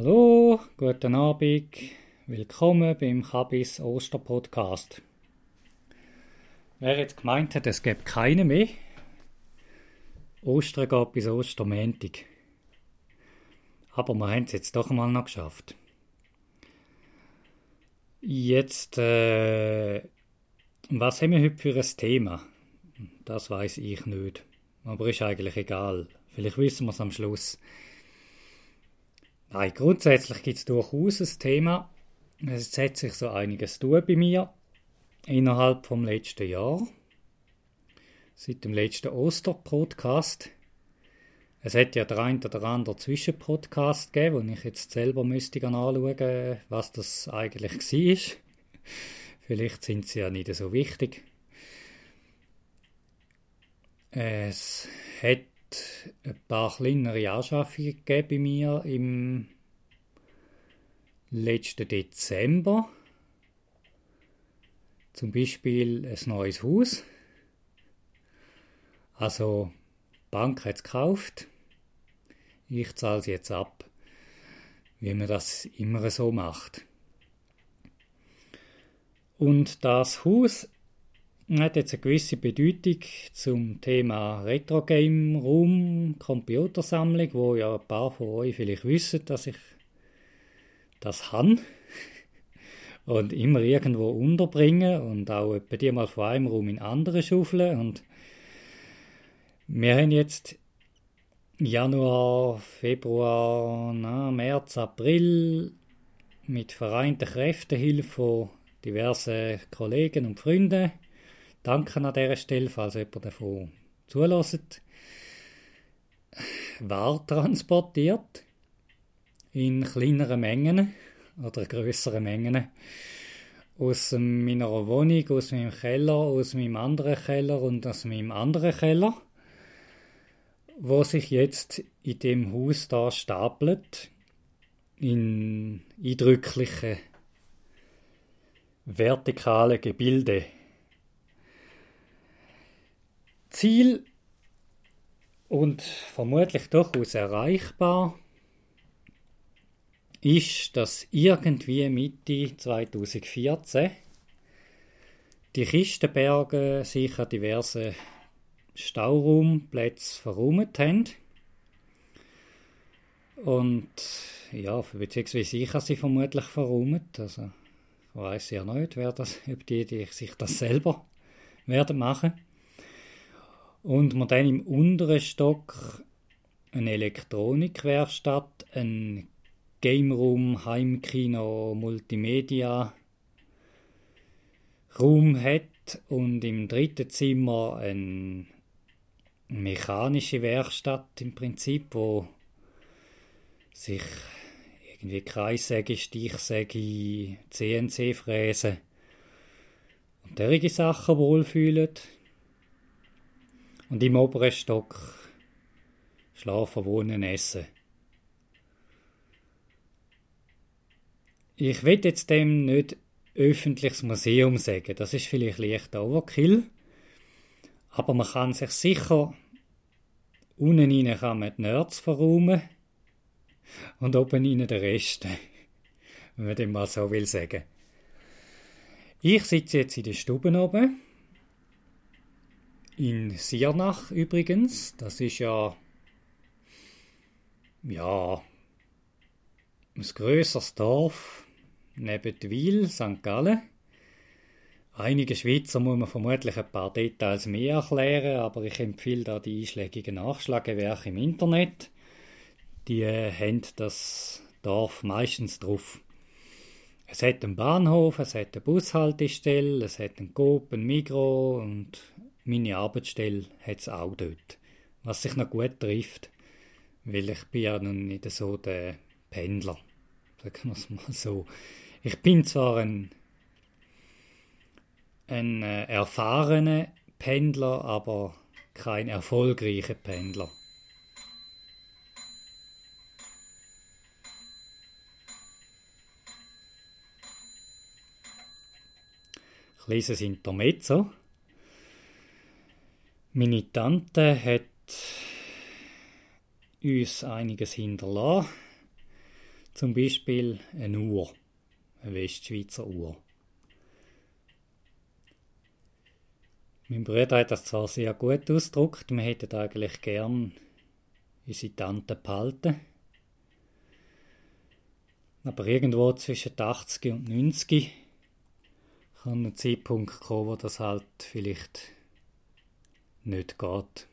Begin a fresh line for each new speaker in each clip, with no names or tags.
Hallo, guten Abend, willkommen beim Kabis Osterpodcast. Wer jetzt gemeint hat, es gibt keine mehr, Ostern geht bis Ostermäntig. Aber wir haben es jetzt doch mal noch geschafft. Jetzt, äh, was haben wir heute für ein Thema? Das weiß ich nicht. Aber ist eigentlich egal. Vielleicht wissen wir es am Schluss. Nein, grundsätzlich gibt es durchaus ein Thema. Es hat sich so einiges tun bei mir innerhalb vom letzten Jahr. Seit dem letzten Oster-Podcast. Es hat ja der ein oder andere Zwischenpodcast gegeben, wo ich jetzt selber müsste anschauen, was das eigentlich war. Vielleicht sind sie ja nicht so wichtig. Es hat ein paar kleinere Anschaffungen gegeben bei mir im letzten Dezember. Zum Beispiel ein neues Haus. Also, die Bank hat es gekauft. Ich zahle es jetzt ab, wie man das immer so macht. Und das Haus hat jetzt eine gewisse Bedeutung zum Thema Retro Game Room Computersammlung, wo ja ein paar von euch vielleicht wissen, dass ich das habe und immer irgendwo unterbringen und auch etwa die mal von einem Raum in andere schaufeln und wir haben jetzt Januar, Februar, na, März, April mit vereinten Kräften Hilfe von diversen Kollegen und Freunden Danke an dieser Stelle, falls jemand davon zulässt. War transportiert in kleineren Mengen oder größeren Mengen aus meiner Wohnung, aus meinem Keller, aus meinem anderen Keller und aus meinem anderen Keller, wo sich jetzt in dem Haus da stapelt in eindrückliche vertikale Gebilde. Ziel und vermutlich durchaus erreichbar ist, dass irgendwie Mitte 2014 die Kistenberge sicher diverse Stauraumplätze verräumt haben. Und ja, beziehungsweise ich habe sie vermutlich verräumt. Also ich weiß ja nicht, wer das, ob die, die sich das selber werden machen. Und wir dann im unteren Stock eine Elektronikwerkstatt, ein Game Room, Heimkino, Multimedia Raum hat und im dritten Zimmer eine mechanische Werkstatt im Prinzip, wo sich irgendwie Kreissäge, Stichsäge, CNC-Fräse und derige Sachen wohlfühlen. Und im oberen Stock schlafen, wohnen, essen. Ich will jetzt dem nicht öffentliches Museum sagen, das ist vielleicht leicht Overkill, aber man kann sich sicher unten rein kann man die Nerds verräumen und oben rein den Rest, wenn man dem mal so will sagen. Ich sitze jetzt in der Stube oben in Siernach übrigens. Das ist ja, ja, ein grösseres Dorf neben Wil, St. Gallen. Einige Schweizer muss man vermutlich ein paar Details mehr erklären, aber ich empfehle da die einschlägigen Nachschlagewerke im Internet. Die äh, haben das Dorf meistens drauf. Es hat einen Bahnhof, es hat eine Bushaltestelle, es hat einen Coop, ein Migro und meine Arbeitsstelle hat es auch dort. Was sich noch gut trifft, weil ich bin ja nun nicht so der Pendler. Sagen wir es mal so. Ich bin zwar ein, ein äh, erfahrener Pendler, aber kein erfolgreicher Pendler. Kleines Intermezzo. Meine Tante hat uns einiges hinterlassen. Zum Beispiel eine Uhr, eine Westschweizer Uhr. Mein Bruder hat das zwar sehr gut ausgedrückt, wir hätten eigentlich gern unsere Tante behalten. Aber irgendwo zwischen 80 und 90 kann ein Zeitpunkt kommen, wo das halt vielleicht nicht geht.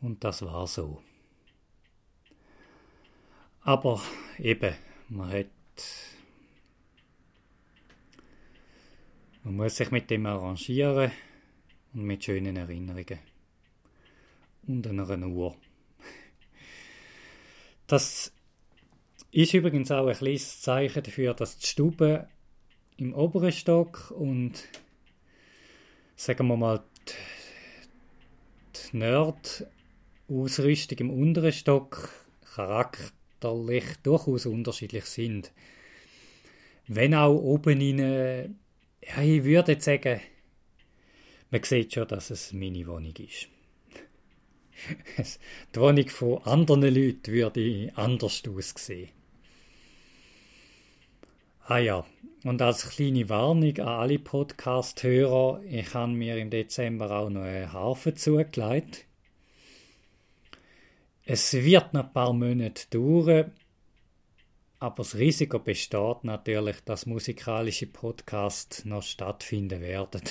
Und das war so. Aber eben, man hat. Man muss sich mit dem arrangieren und mit schönen Erinnerungen. Und einer Uhr. Das ist übrigens auch ein kleines Zeichen dafür, dass die Stube im oberen Stock und sagen wir mal Nerd-Ausrüstung im unteren Stock charakterlich durchaus unterschiedlich sind. Wenn auch oben in, ja, ich würde jetzt sagen, man sieht schon, dass es meine Wohnung ist. Die Wohnung von anderen Leuten würde anders aussehen. Ah ja, und als kleine Warnung an alle Podcast-Hörer, ich habe mir im Dezember auch noch eine Harfe zugelegt. Es wird noch ein paar Monate dauern, aber das Risiko besteht natürlich, dass musikalische Podcasts noch stattfinden werden.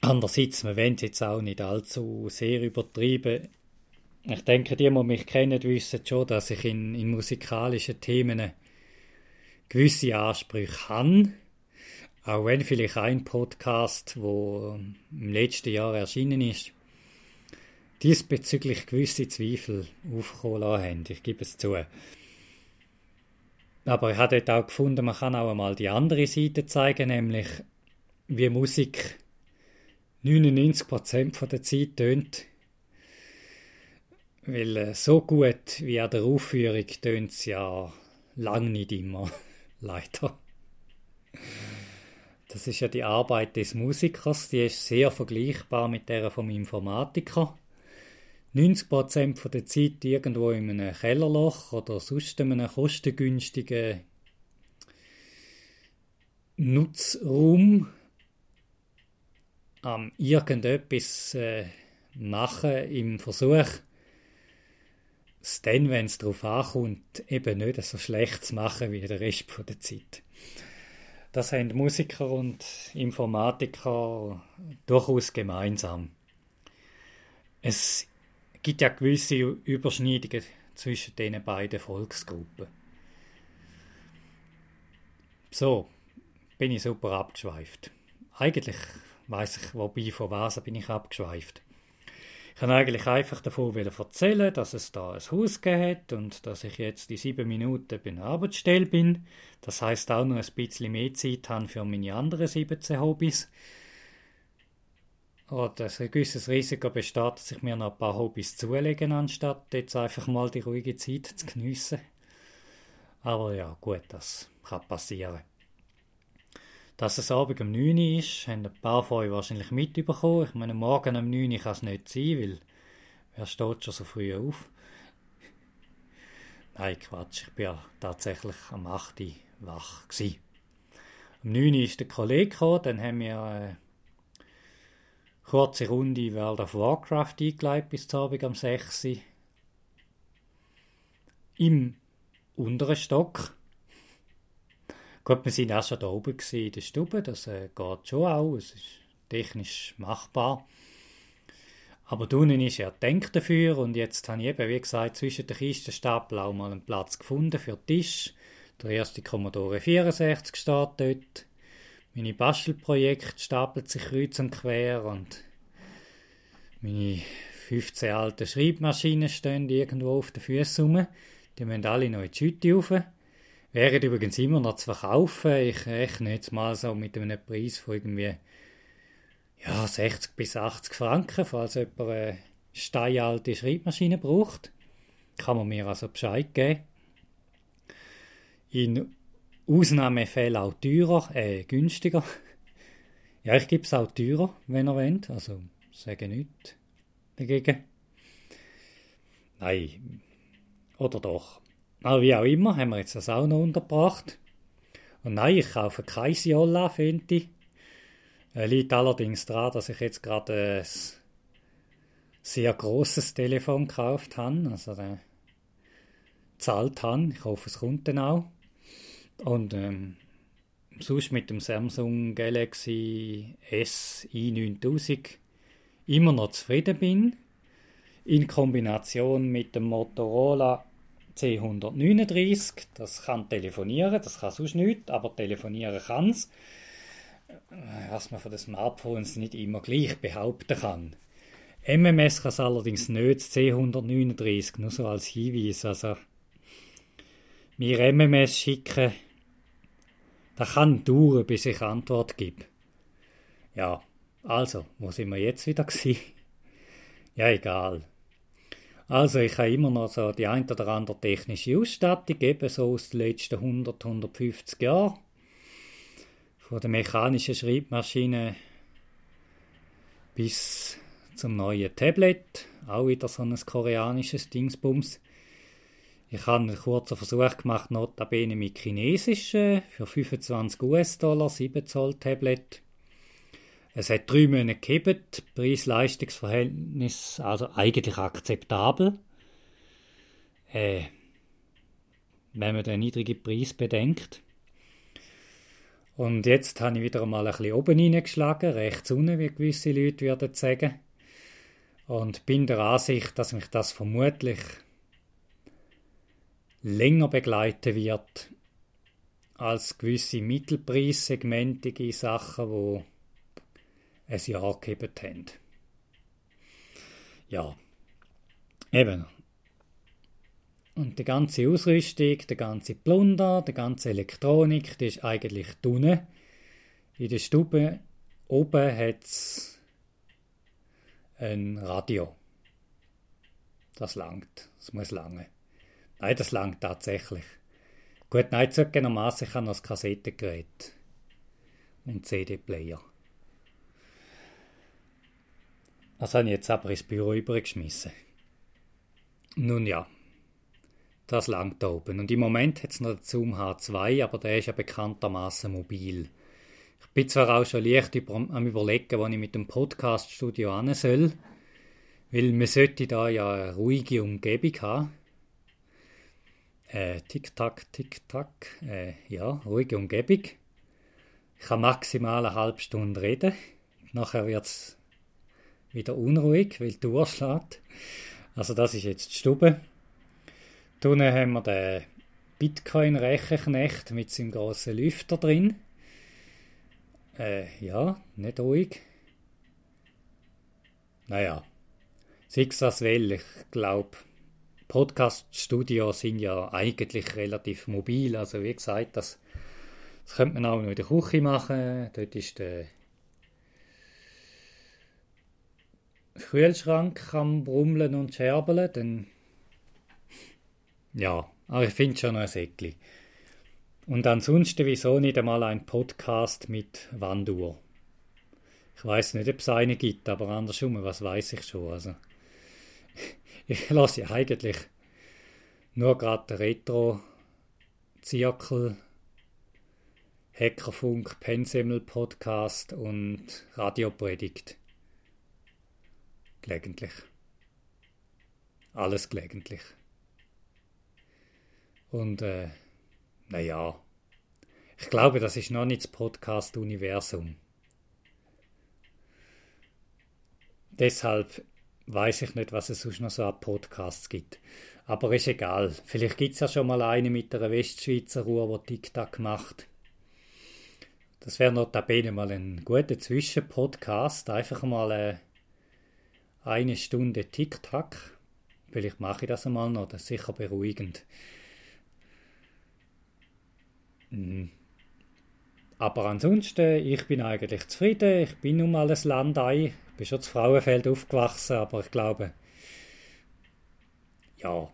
Andererseits, wir wollen es jetzt auch nicht allzu sehr übertrieben. Ich denke, die, die mich kennen, wissen schon, dass ich in, in musikalischen Themen gewisse Ansprüche habe. Auch wenn vielleicht ein Podcast, wo im letzten Jahr erschienen ist, diesbezüglich gewisse Zweifel aufkommen haben. Ich gebe es zu. Aber ich habe dort auch gefunden, man kann auch einmal die andere Seite zeigen, nämlich wie Musik 99% der Zeit tönt weil äh, so gut wie an der Aufführung tönt es ja lang nicht immer. Leider. Das ist ja die Arbeit des Musikers, die ist sehr vergleichbar mit der vom Informatiker. 90% der Zeit irgendwo in einem Kellerloch oder sonst in einem kostengünstigen Nutzraum am irgendetwas äh, machen im Versuch, es dann, wenn es darauf ankommt, eben nicht so schlecht zu machen wie der Rest der Zeit. Das haben Musiker und Informatiker durchaus gemeinsam. Es gibt ja gewisse Überschneidungen zwischen diesen beiden Volksgruppen. So, bin ich super abgeschweift. Eigentlich weiß ich, wobei von was bin ich abgeschweift. Ich kann eigentlich einfach davon erzählen, dass es da ein Haus hat und dass ich jetzt die sieben Minuten bei der Arbeitsstelle bin. Das heißt auch noch ein bisschen mehr Zeit habe für meine anderen 17 Hobbys. Und ein gewisses Risiko besteht, dass ich mir noch ein paar Hobbys zulegen, anstatt jetzt einfach mal die ruhige Zeit zu geniessen. Aber ja, gut, das kann passieren. Dass es Abend um 9 Uhr ist, haben ein paar von euch wahrscheinlich mitbekommen. Ich meine, morgen um 9 Uhr kann es nicht sein, weil wer steht schon so früh auf? Nein, Quatsch, ich bin ja tatsächlich am 8 Uhr wach. Gewesen. Um 9 Uhr ist der Kollege gekommen, dann haben wir eine kurze Runde World of Warcraft eingeleitet bis zum Abend um 6 Uhr. Im unteren Stock Gut, wir sind auch schon da oben in der Stube, das äh, geht schon auch, es ist technisch machbar. Aber unten ist ja denkt dafür und jetzt habe ich eben, wie gesagt, zwischen den Kistenstapeln auch mal einen Platz gefunden für den Tisch. Der erste Commodore 64 steht dort. Meine Bastelprojekte stapeln sich kreuz und quer und meine 15 alten Schreibmaschinen stehen irgendwo auf den Füßen rum. Die müssen alle noch in die Schütte rauf. Wären übrigens immer noch zu verkaufen. Ich rechne jetzt mal so mit einem Preis von irgendwie ja, 60 bis 80 Franken, falls jemand eine steinalte Schreibmaschine braucht. Kann man mir also Bescheid geben. In Ausnahmefällen auch teurer, äh, günstiger. Ja, ich gebe es auch teurer, wenn ihr wollt. Also, sage nichts dagegen. Nein. Oder doch. Aber wie auch immer, haben wir jetzt das auch noch untergebracht. Und nein, ich kaufe kein Siola Fenty. Äh, liegt allerdings daran, dass ich jetzt gerade ein sehr großes Telefon gekauft habe. Also äh, zahlt habe. Ich hoffe, es kommt dann auch. Und ähm, sonst mit dem Samsung Galaxy S i9000 immer noch zufrieden bin. In Kombination mit dem Motorola C139, das kann telefonieren, das kann sonst nicht, aber telefonieren kann es. Was man von den Smartphones nicht immer gleich behaupten kann. MMS kann es allerdings nicht, das C139, nur so als Hinweis. Also, mir MMS schicken, das kann dauern, bis ich Antwort gebe. Ja, also, wo sind wir jetzt wieder gewesen? Ja, egal. Also ich habe immer noch so die ein oder andere technische Ausstattung, eben so aus den letzten 100, 150 Jahren. Von der mechanischen Schreibmaschine bis zum neuen Tablet, auch wieder so ein koreanisches Dingsbums. Ich habe einen kurzen Versuch gemacht, notabene mit chinesischen, für 25 US-Dollar, 7 Zoll Tablet. Es hat drei Monate gegeben, Preis-Leistungs-Verhältnis also eigentlich akzeptabel. Äh, wenn man den niedrigen Preis bedenkt. Und jetzt habe ich wieder einmal ein bisschen oben hineingeschlagen, rechts unten, wie gewisse Leute würden sagen. Und bin der Ansicht, dass mich das vermutlich länger begleiten wird als gewisse mittelpreissegmentige Sachen, die ein Jahr gegeben haben. Ja, eben. Und die ganze Ausrüstung, der ganze Plunder, die ganze Elektronik, die ist eigentlich unten. In der Stube oben hat es ein Radio. Das langt. Das muss lange. Nein, das langt tatsächlich. Gut, nein, zugegebenermaßen, habe noch das Kassettengerät und CD-Player. Das habe ich jetzt aber ins Büro übergeschmissen. Nun ja, das langt da oben. Und im Moment hat es noch den Zoom H2, aber der ist ja bekanntermaßen mobil. Ich bin zwar auch schon leicht über, am überlegen, wo ich mit dem Podcast-Studio hin soll, weil man sollte da ja eine ruhige Umgebung haben. Äh, Tick-Tack, Tick-Tack, äh, ja, ruhige Umgebung. Ich kann maximal eine halbe Stunde reden. Nachher wird es wieder unruhig, weil die Uhr schlägt. Also das ist jetzt die Stube. Unten haben wir den Bitcoin-Rechenknecht mit seinem grossen Lüfter drin. Äh, ja, nicht ruhig. Naja, sei es das will, ich glaube, Podcast-Studios sind ja eigentlich relativ mobil. Also wie gesagt, das, das könnte man auch noch in der Küche machen. Dort ist der Kühlschrank am Brummeln und Scherbeln, dann ja, aber ich finde schon noch ein Säckchen. Und ansonsten, wieso nicht einmal ein Podcast mit Wanduhr? Ich weiß nicht, ob es eine gibt, aber andersrum, was weiß ich schon. Also, ich lasse ja eigentlich nur gerade Retro-Zirkel, Hackerfunk, Pensemmel Podcast und Radiopredigt. Gelegentlich. Alles gelegentlich. Und äh, naja, ich glaube, das ist noch nicht das Podcast-Universum. Deshalb weiß ich nicht, was es sonst noch so an Podcasts gibt. Aber ist egal. Vielleicht gibt es ja schon mal eine mit einer Westschweizer Ruhe, die TikTok macht. Das wäre notabene mal ein guter Zwischenpodcast. Einfach mal äh, eine Stunde Tick-Tack. Vielleicht mache ich das einmal noch, das ist sicher beruhigend. Hm. Aber ansonsten, ich bin eigentlich zufrieden. Ich bin nun mal ein Landei. Ich bin schon zu Frauenfeld aufgewachsen, aber ich glaube, ja,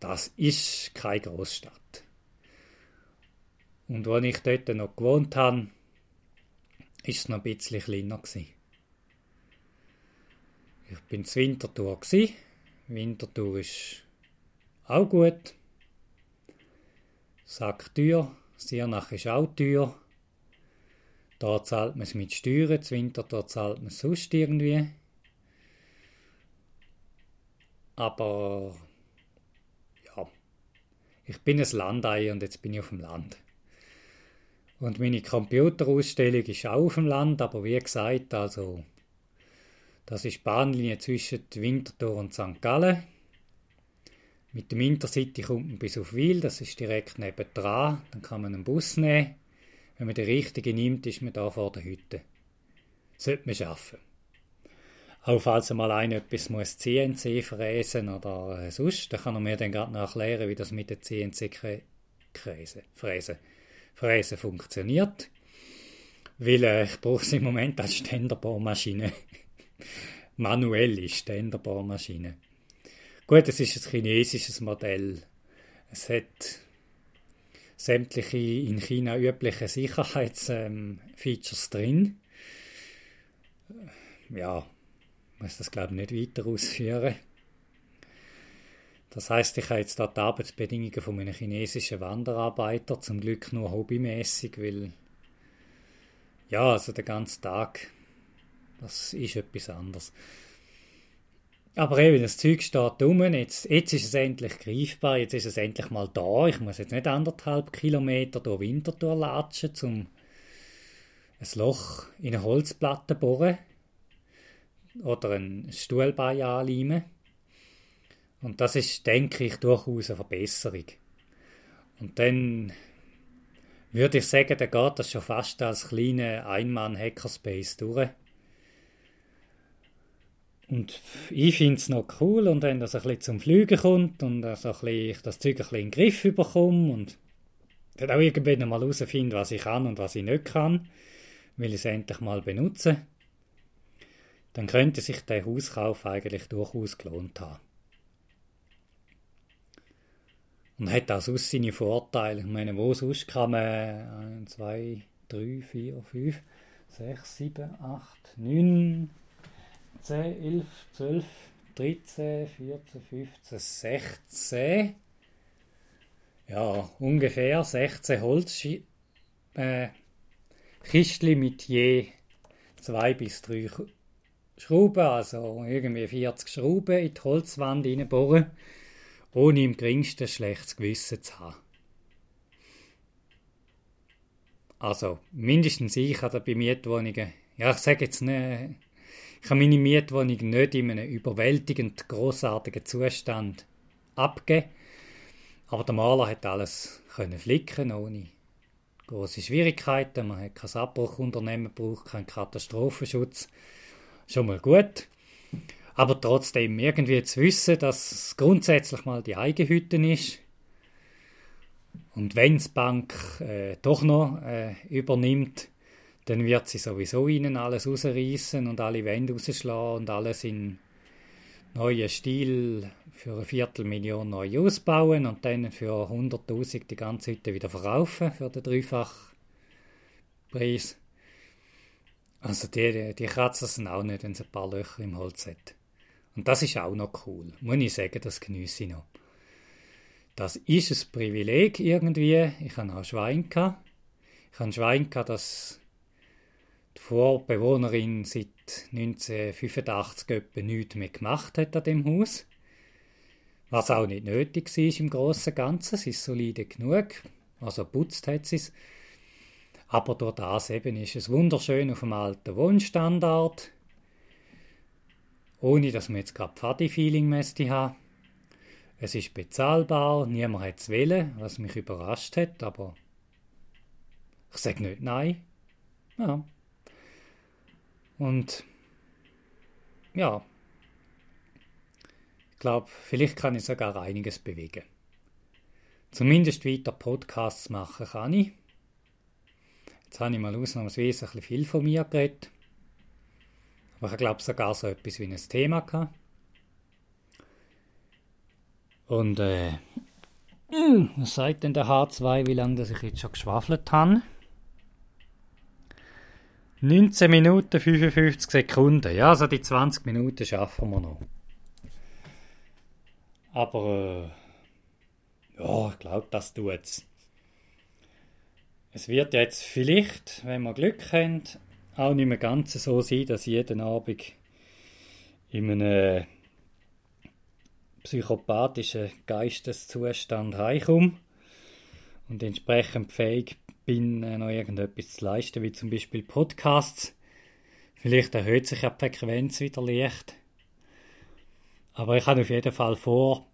das ist keine Großstadt. Und als ich dort noch gewohnt habe, ist es noch ein bisschen kleiner gewesen. Ich bin zu Winterthur, gewesen, Winterthur ist auch gut. Sack teuer, Siernach ist auch teuer. Da zahlt man es mit Steuern, zu Winterthur zahlt man es sonst irgendwie. Aber ja, ich bin ein Landei und jetzt bin ich auf dem Land. Und meine Computerausstellung ist auch auf dem Land, aber wie gesagt, also das ist die Bahnlinie zwischen Winterthur und St. Gallen. Mit dem Intercity kommt man bis auf Wil, das ist direkt neben dran. Dann kann man einen Bus nehmen. Wenn man den richtigen nimmt, ist man da vor der Hütte. Sollte man schaffen. Auch falls mal einer etwas muss CNC fräsen oder äh, sonst, dann kann er mir dann gerade noch erklären, wie das mit der CNC fräsen, fräsen funktioniert. Weil äh, ich brauche es im Moment als Ständerbohrmaschine. Manuelle Ständerbohrmaschine. Gut, es ist ein chinesisches Modell. Es hat sämtliche in China übliche Sicherheitsfeatures drin. Ja, muss das glaube ich nicht weiter ausführen. Das heißt, ich habe jetzt da die Arbeitsbedingungen von einem chinesischen Wanderarbeiter, zum Glück nur hobbymäßig, weil ja, also den ganzen Tag, das ist etwas anderes. Aber eben, das Zeug steht rum, jetzt, jetzt ist es endlich greifbar, jetzt ist es endlich mal da. Ich muss jetzt nicht anderthalb Kilometer durch Winterthur latschen, um ein Loch in eine Holzplatte bohren oder ein Stuhlbein anleimen. Und das ist, denke ich, durchaus eine Verbesserung. Und dann würde ich sagen, da geht das schon fast als kleiner Einmann-Hackerspace durch. Und ich finde es noch cool und wenn das ein bisschen zum Fliegen kommt und also ein bisschen, ich das Zeug ein bisschen in den Griff bekomme und dann auch irgendwann mal herausfinde, was ich kann und was ich nicht kann, will ich es endlich mal benutzen dann könnte sich der Hauskauf eigentlich durchaus gelohnt haben. Und hat auch sonst seine Vorteile. Ich meine, wo sonst kann man 1, 2, 3, 4, 5, 6, 7, 8, 9, 10, 11, 12, 13, 14, 15, 16. Ja, ungefähr 16 Holzkistchen äh, mit je 2 bis 3 Schrauben, also irgendwie 40 Schrauben in die Holzwand reinbohren, ohne im geringsten schlechtes Gewissen zu haben. Also, mindestens ich habe bei Mietwohnungen, ja, ich sage jetzt nicht, ich habe meine Mietwohnung nicht in einem überwältigend großartigen Zustand abgegeben, aber der Maler hat alles können flicken ohne große Schwierigkeiten. Man hat kein Abbruchunternehmen gebraucht, keinen Katastrophenschutz schon mal gut. Aber trotzdem irgendwie zu wissen, dass es grundsätzlich mal die Eigenhütte ist. Und wenn die Bank äh, doch noch äh, übernimmt, dann wird sie sowieso ihnen alles rausreißen und alle Wände rausschlagen und alles in neuen Stil für eine Viertelmillion neu ausbauen und dann für 100.000 die ganze Hütte wieder verkaufen für den Dreifachpreis. Also die, die kratzen es auch nicht, wenn es ein paar Löcher im Holz hat. Und das ist auch noch cool. Muss ich sagen, das genieße ich noch. Das ist ein Privileg irgendwie. Ich habe auch Schwein. Ich habe ein Schwein gehabt, die Vorbewohnerin seit 1985 etwa nichts mehr gemacht hat an dem Haus. Was auch nicht nötig war im Großen und Ganzen. Sie ist solide genug. Also putzt hat sie es. Aber durch das eben ist es wunderschön auf dem alten Wohnstandard. Ohne dass man jetzt gerade Pfadi-Feeling müsste haben. Es ist bezahlbar, niemand hat es wählen, was mich überrascht hat, aber ich sage nicht nein. Ja. Und ja, ich glaube, vielleicht kann ich sogar einiges bewegen. Zumindest weiter Podcasts machen kann ich. Jetzt habe ich mal ausnahmsweise ein bisschen viel von mir geredet. Aber ich glaube sogar so etwas wie ein Thema gehabt. Und äh, was sagt denn der H2, wie lange ich jetzt schon geschwafelt habe? 19 Minuten 55 Sekunden. Ja, also die 20 Minuten schaffen wir noch. Aber äh, ja, ich glaube, das tut's. Es wird jetzt vielleicht, wenn wir Glück haben, auch nicht mehr ganz so sein, dass jeden Abend in einem psychopathischen Geisteszustand heimkomme und entsprechend fähig bin, äh, noch irgendetwas zu leisten, wie zum Beispiel Podcasts. Vielleicht erhöht sich ja die Frequenz wieder leicht. Aber ich habe auf jeden Fall vor,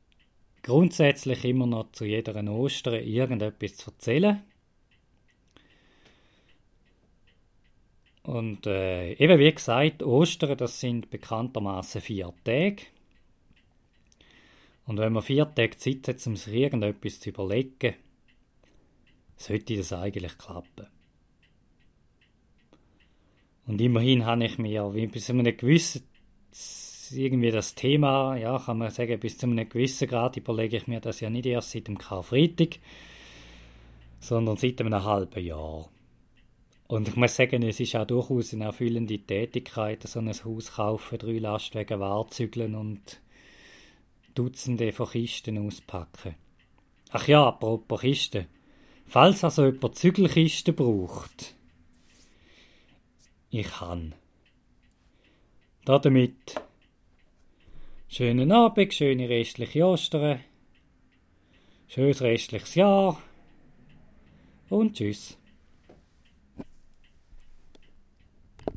grundsätzlich immer noch zu jeder Ostern irgendetwas zu erzählen. Und äh, eben wie gesagt, Ostern, das sind bekanntermaßen vier Tage. Und wenn man vier Tage Zeit hat, um sich irgendetwas zu überlegen, sollte das eigentlich klappen. Und immerhin habe ich mir bis zu einem gewissen irgendwie das Thema, ja, kann man sagen, bis zu einem gewissen Grad überlege ich mir das ja nicht erst seit dem Karfreitag, sondern seit einem halben Jahr. Und ich muss sagen, es ist auch durchaus eine erfüllende Tätigkeit, so ein Haus kaufen, drei Lastwagen wahrzügeln und Dutzende von Kisten auspacken. Ach ja, apropos Kisten. Falls also jemand Zügelkisten braucht, ich kann. Damit schönen Abend, schöne restliche Ostern, schönes restliches Jahr und tschüss.